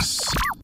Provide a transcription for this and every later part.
Mix.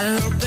I hope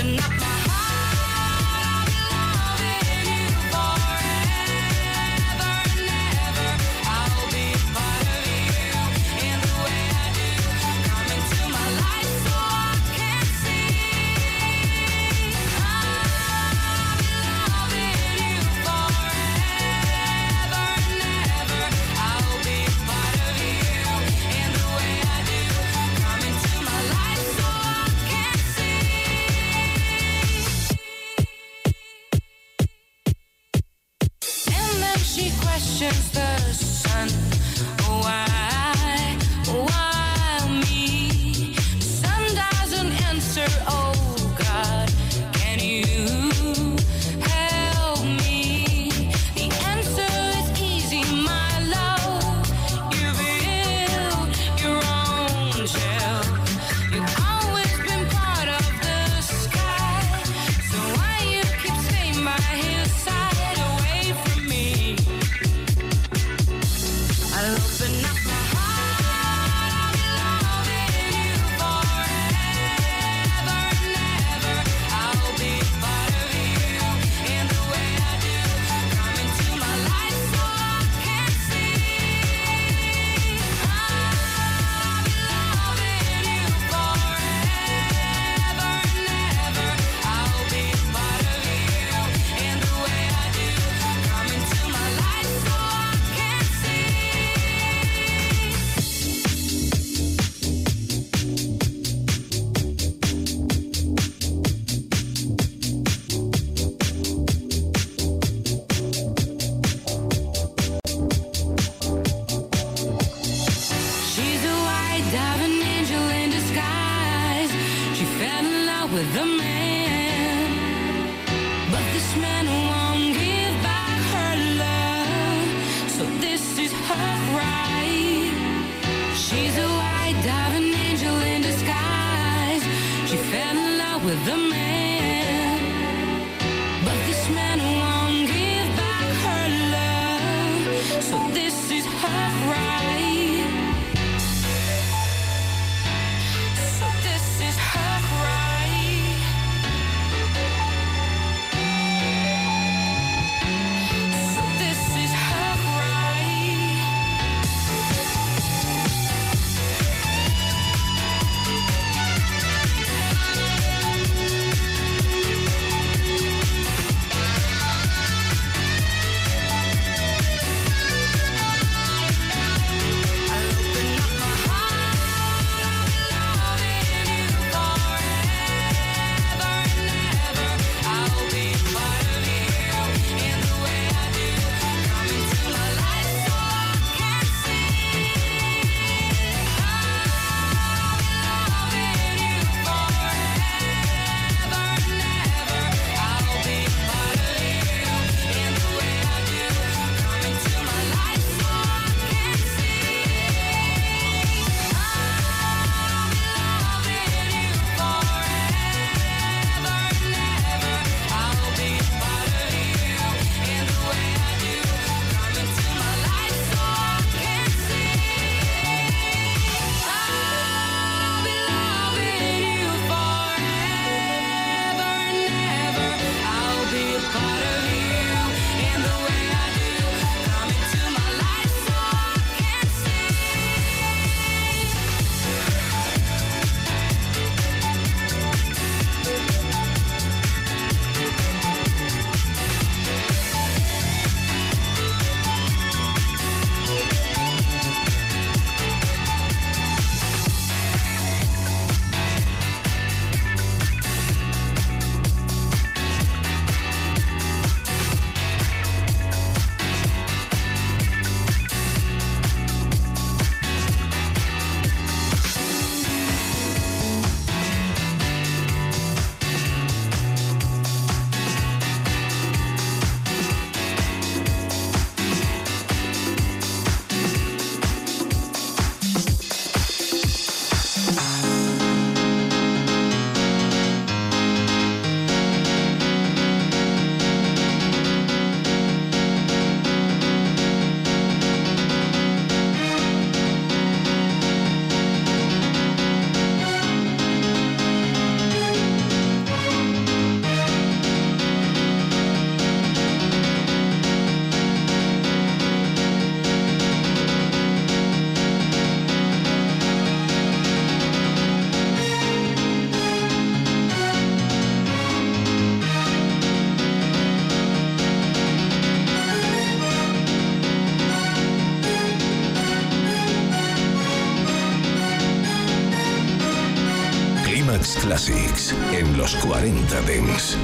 en los 40 Dents.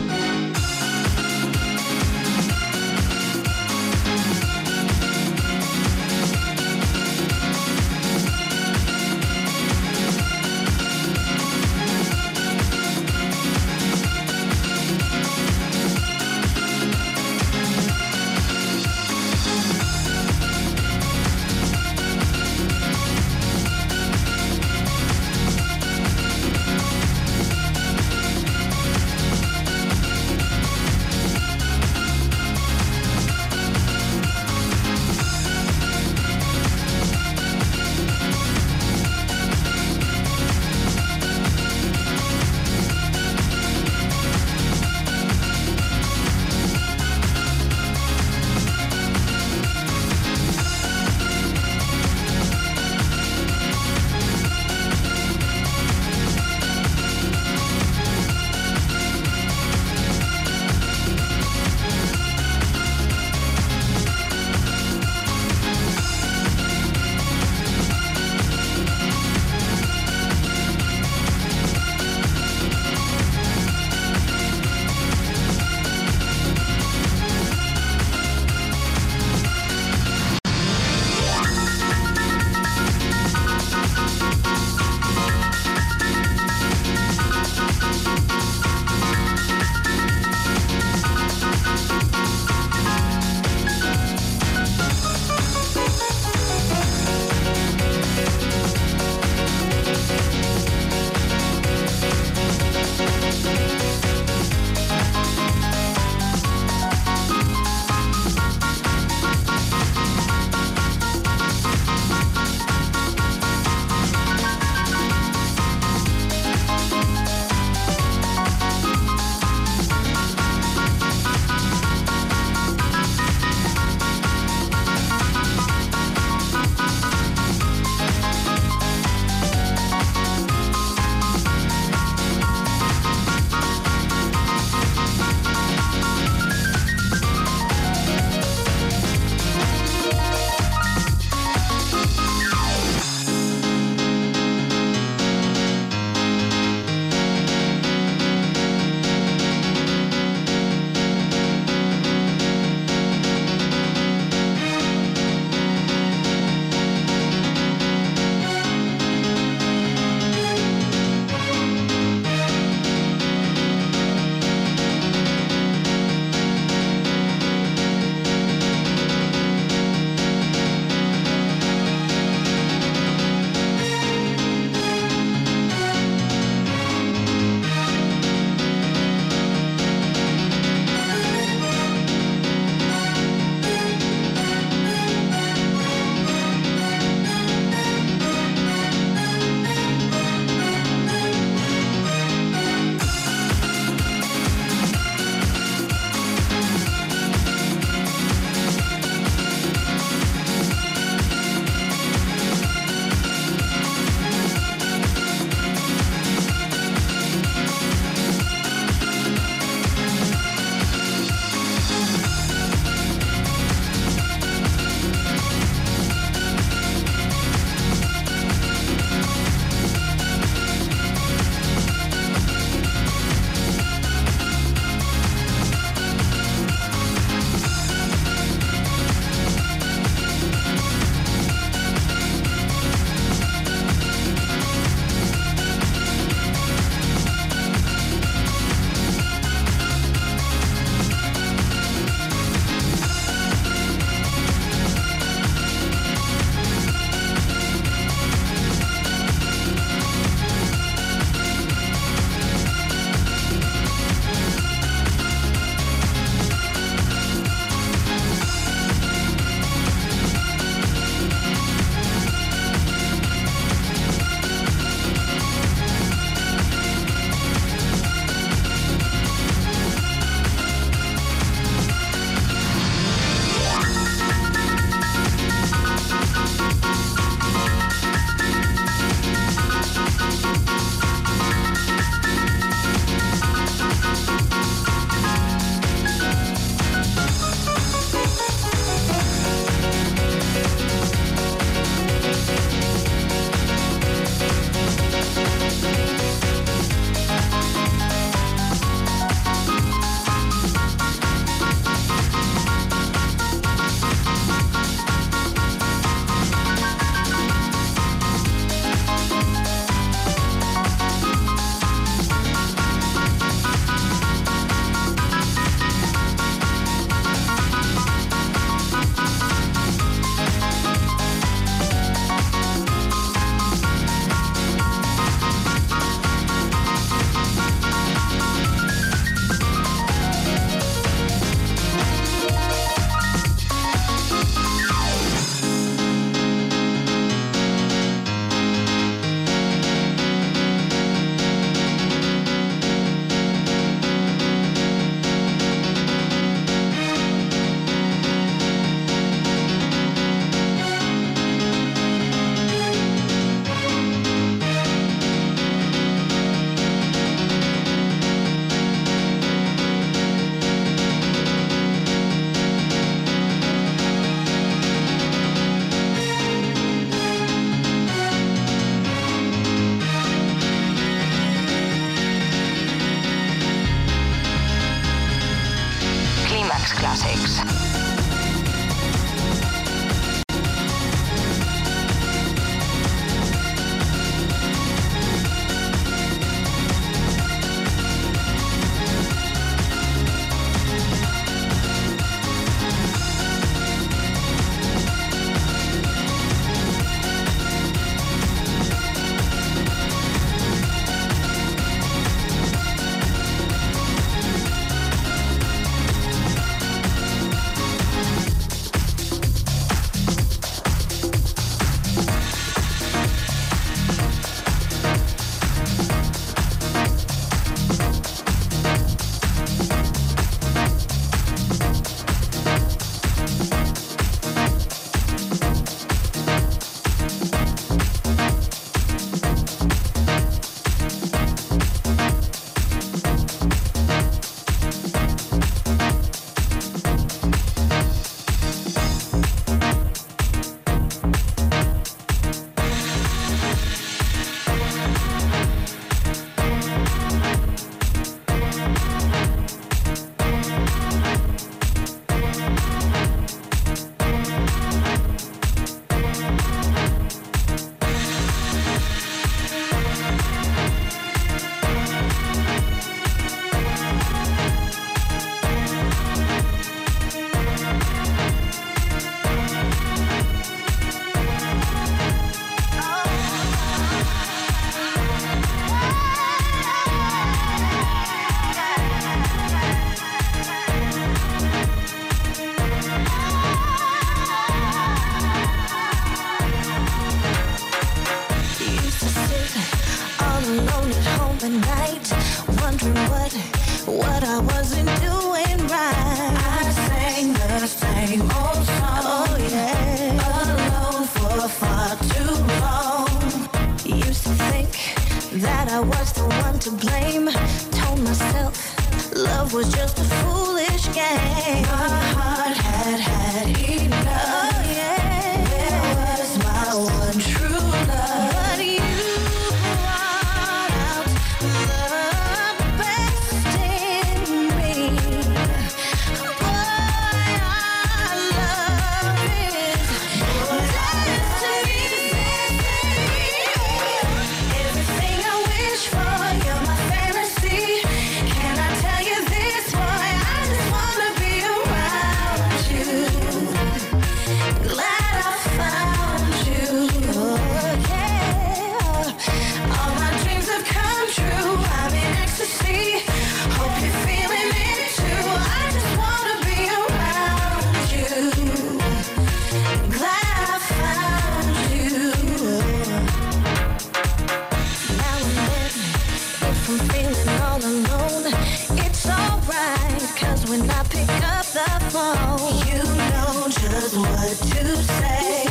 when I pick up the phone. You know just what to say.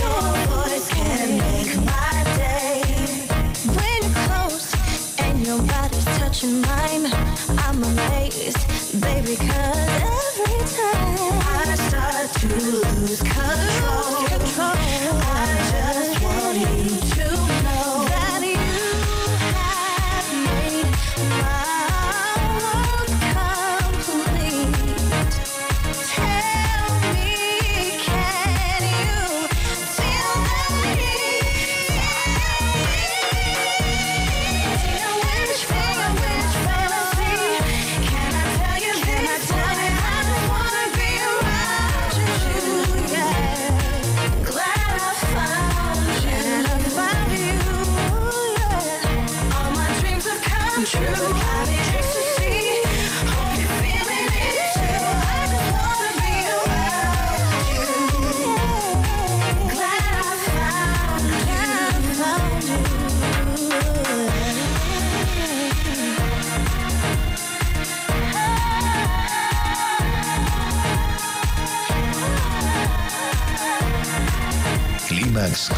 Your voice can make my day. When close and your body's touching mine, I'm amazed, baby, cause every time I start to lose control.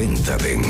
40 Dents.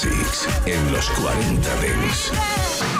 Classics en los 40 Dents.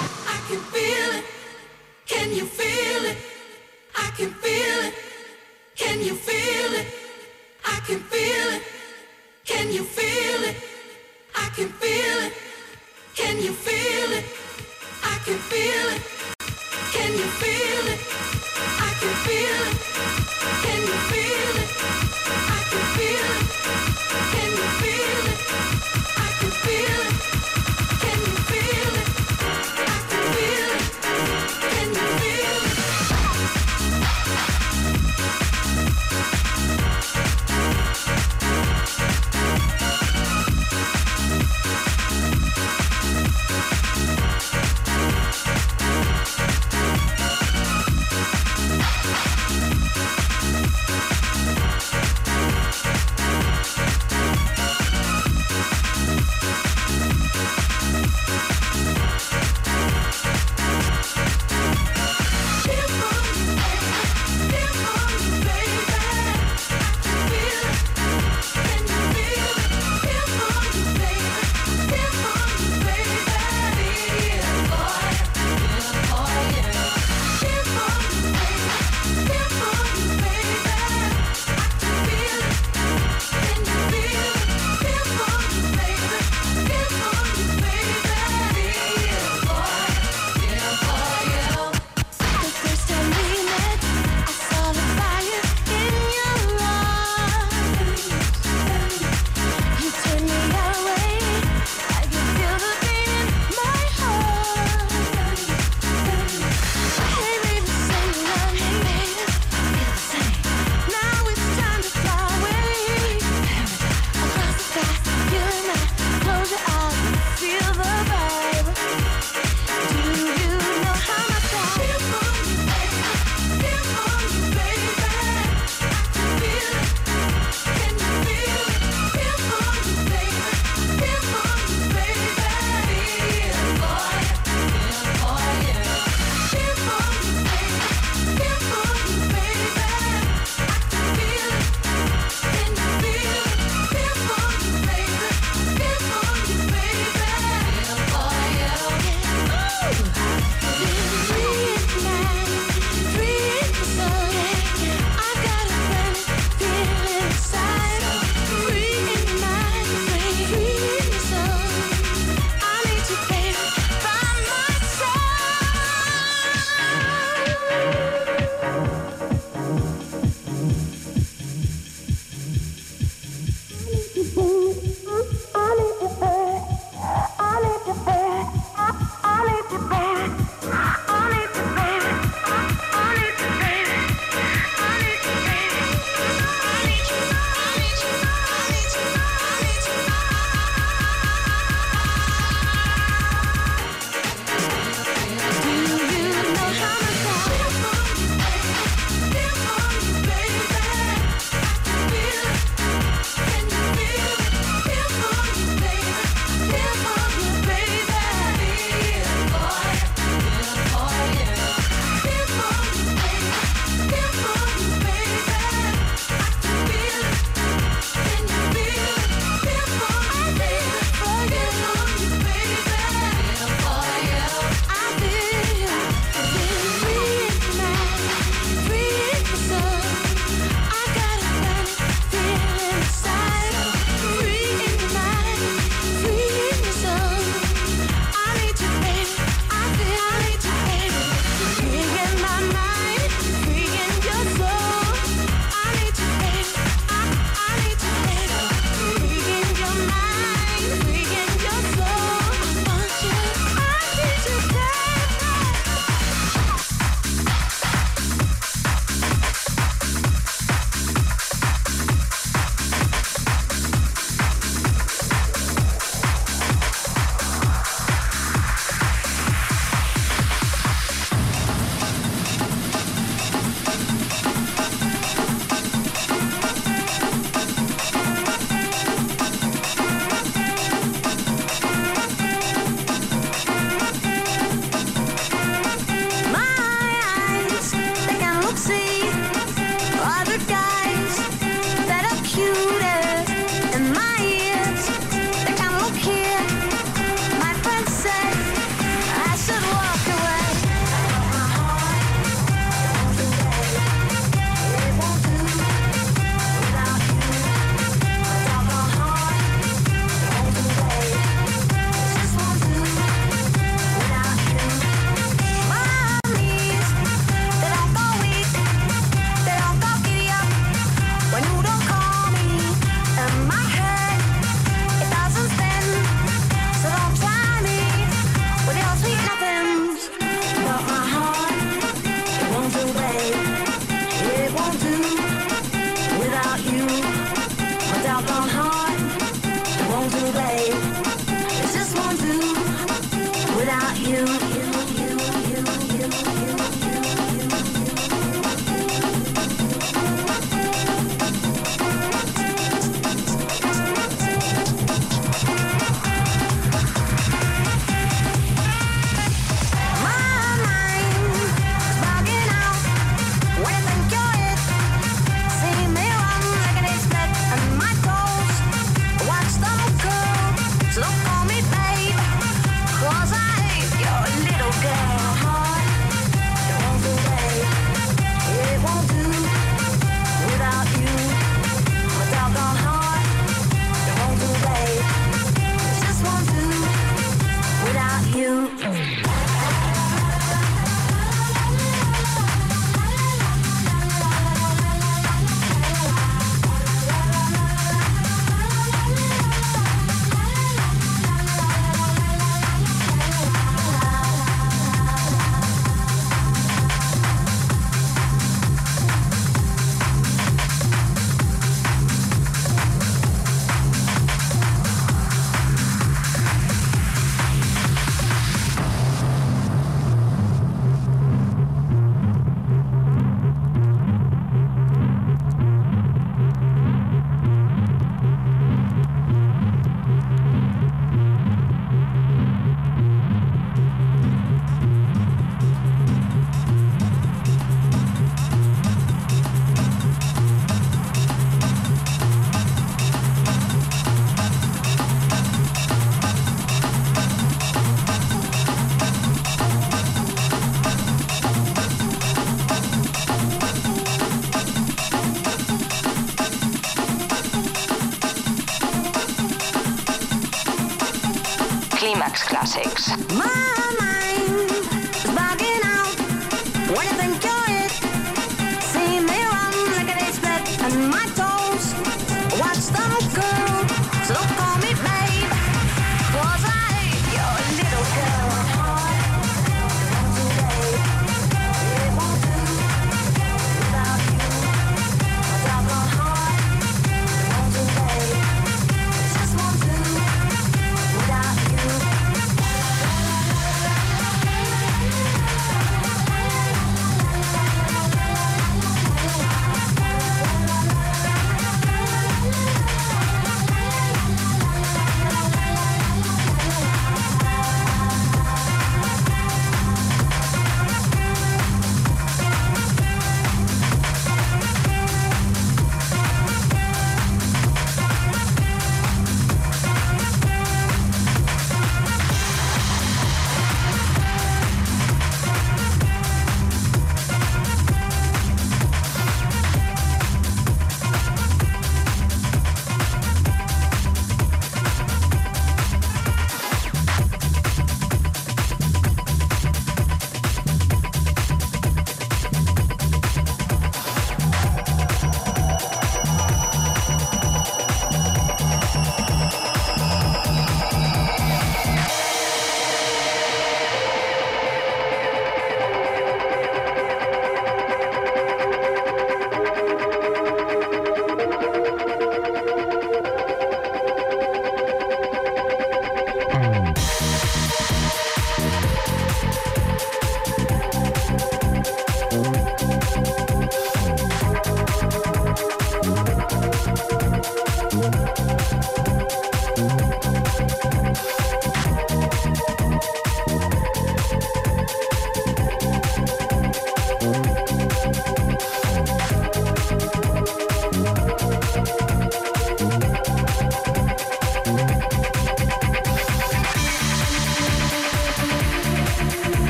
Classics. My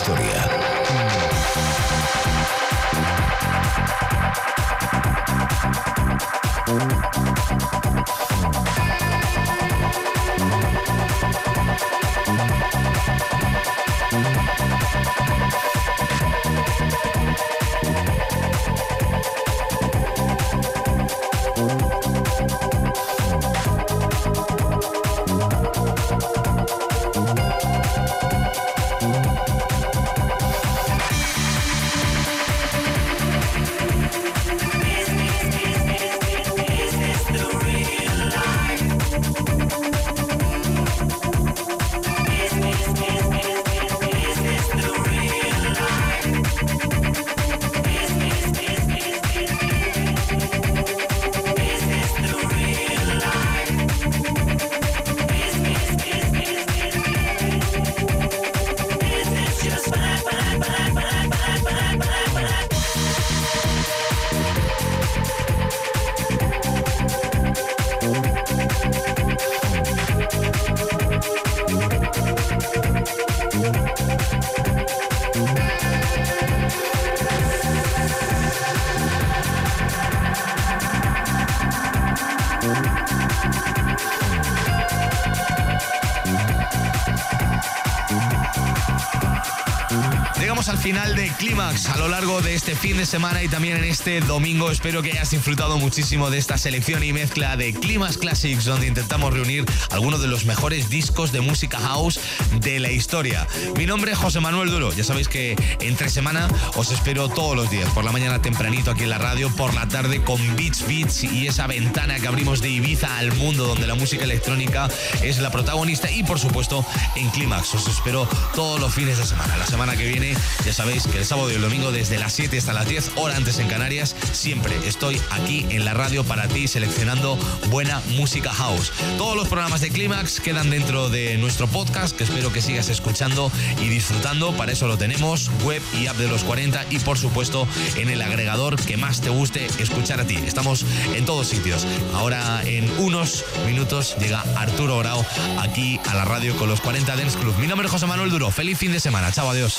house largo de este fin de semana y también en este domingo. Espero que hayas disfrutado muchísimo de esta selección y mezcla de Clímax Classics, donde intentamos reunir algunos de los mejores discos de música house de la historia. Mi nombre es José Manuel Duro. Ya sabéis que entre semana os espero todos los días, por la mañana tempranito aquí en la radio, por la tarde con Beats Beats y esa ventana que abrimos de Ibiza al mundo donde la música electrónica es la protagonista y por supuesto en Clímax. Os espero todos los fines de semana. La semana que viene ya sabéis que el sábado y el domingo desde las 7 hasta las 10, hora antes en Canarias, siempre estoy aquí en la radio para ti seleccionando buena música house. Todos los programas de Clímax quedan dentro de nuestro podcast que espero que sigas escuchando y disfrutando. Para eso lo tenemos, web y app de los 40 y por supuesto en el agregador que más te guste escuchar a ti. Estamos en todos sitios. Ahora en unos minutos llega Arturo Grau aquí a la radio con los 40 Dance Club. Mi nombre es José Manuel Duro. Feliz fin de semana. Chao, adiós.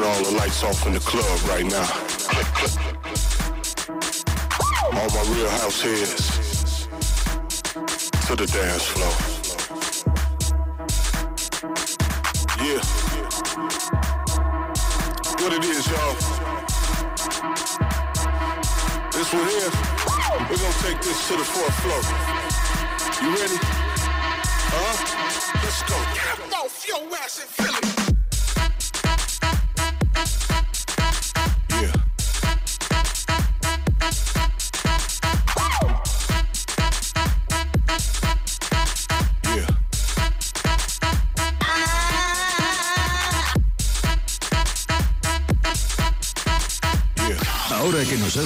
Lights off in the club right now. All my real house heads to the dance floor. Yeah. What it is, y'all. This one here, we're gonna take this to the fourth floor. You ready? Huh? Let's go. Get off your ass and feel it.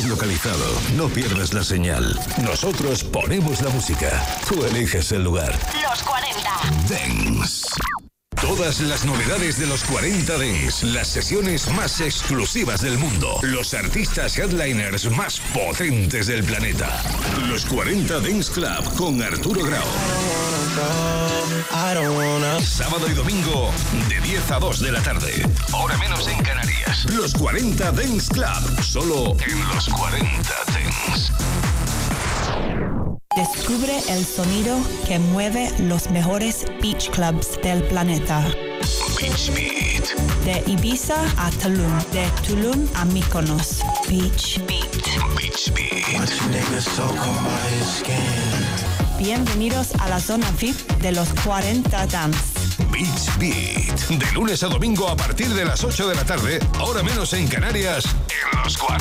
Localizado, no pierdas la señal. Nosotros ponemos la música. Tú eliges el lugar. Los 40. Dance. Todas las novedades de los 40 Dance, las sesiones más exclusivas del mundo, los artistas headliners más potentes del planeta. Los 40 Dance Club con Arturo Grau. Sábado y domingo de 10 a 2 de la tarde. Hora menos en Canarias. Los 40 Dance Club. Solo en los 40 Dance. Descubre el sonido que mueve los mejores beach clubs del planeta. Beach Beat. De Ibiza a Tulum, de Tulum a Mykonos. Beach Beat. Beach Beat. Bienvenidos a la zona VIP de los 40 Dance. Beach Beat. De lunes a domingo a partir de las 8 de la tarde, hora menos en Canarias, en los 40